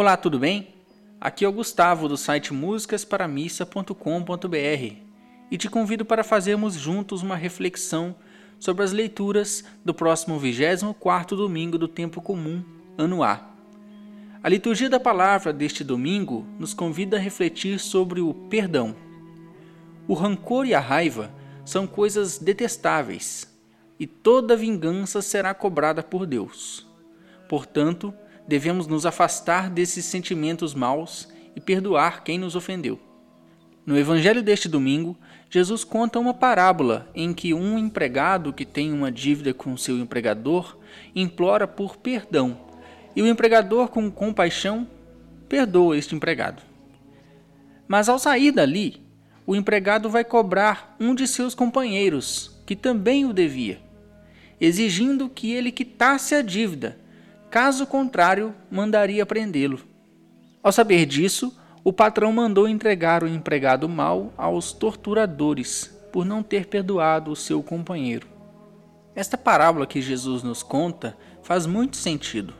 Olá, tudo bem? Aqui é o Gustavo do site musicasparamissa.com.br e te convido para fazermos juntos uma reflexão sobre as leituras do próximo 24º domingo do tempo comum, ano A. A liturgia da palavra deste domingo nos convida a refletir sobre o perdão. O rancor e a raiva são coisas detestáveis, e toda vingança será cobrada por Deus. Portanto, devemos nos afastar desses sentimentos maus e perdoar quem nos ofendeu. No evangelho deste domingo, Jesus conta uma parábola em que um empregado que tem uma dívida com seu empregador implora por perdão, e o empregador, com compaixão, perdoa este empregado. Mas ao sair dali, o empregado vai cobrar um de seus companheiros, que também o devia, exigindo que ele quitasse a dívida Caso contrário, mandaria prendê-lo. Ao saber disso, o patrão mandou entregar o empregado mal aos torturadores por não ter perdoado o seu companheiro. Esta parábola que Jesus nos conta faz muito sentido.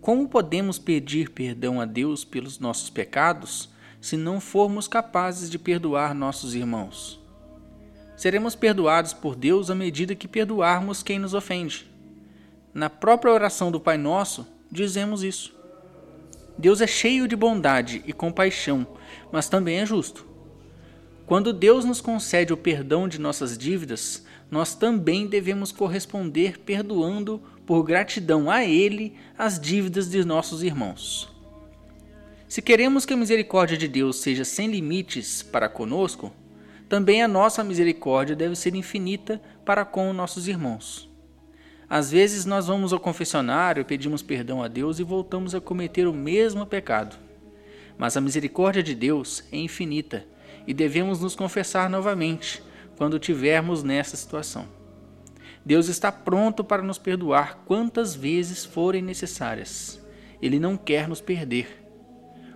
Como podemos pedir perdão a Deus pelos nossos pecados se não formos capazes de perdoar nossos irmãos? Seremos perdoados por Deus à medida que perdoarmos quem nos ofende. Na própria oração do Pai Nosso, dizemos isso. Deus é cheio de bondade e compaixão, mas também é justo. Quando Deus nos concede o perdão de nossas dívidas, nós também devemos corresponder perdoando por gratidão a Ele as dívidas de nossos irmãos. Se queremos que a misericórdia de Deus seja sem limites para conosco, também a nossa misericórdia deve ser infinita para com nossos irmãos. Às vezes nós vamos ao confessionário, pedimos perdão a Deus e voltamos a cometer o mesmo pecado. Mas a misericórdia de Deus é infinita e devemos nos confessar novamente quando tivermos nessa situação. Deus está pronto para nos perdoar quantas vezes forem necessárias. Ele não quer nos perder.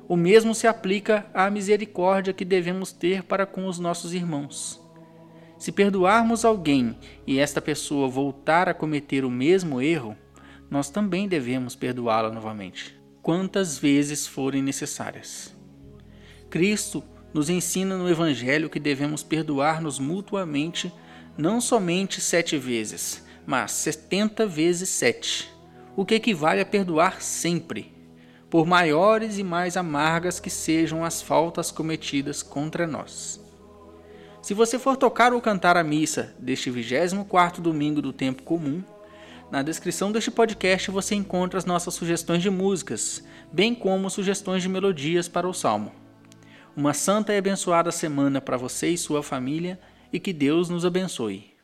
O mesmo se aplica à misericórdia que devemos ter para com os nossos irmãos. Se perdoarmos alguém e esta pessoa voltar a cometer o mesmo erro, nós também devemos perdoá-la novamente, quantas vezes forem necessárias. Cristo nos ensina no Evangelho que devemos perdoar-nos mutuamente não somente sete vezes, mas setenta vezes sete, o que equivale a perdoar sempre, por maiores e mais amargas que sejam as faltas cometidas contra nós. Se você for tocar ou cantar a missa deste 24º domingo do tempo comum, na descrição deste podcast você encontra as nossas sugestões de músicas, bem como sugestões de melodias para o salmo. Uma santa e abençoada semana para você e sua família e que Deus nos abençoe.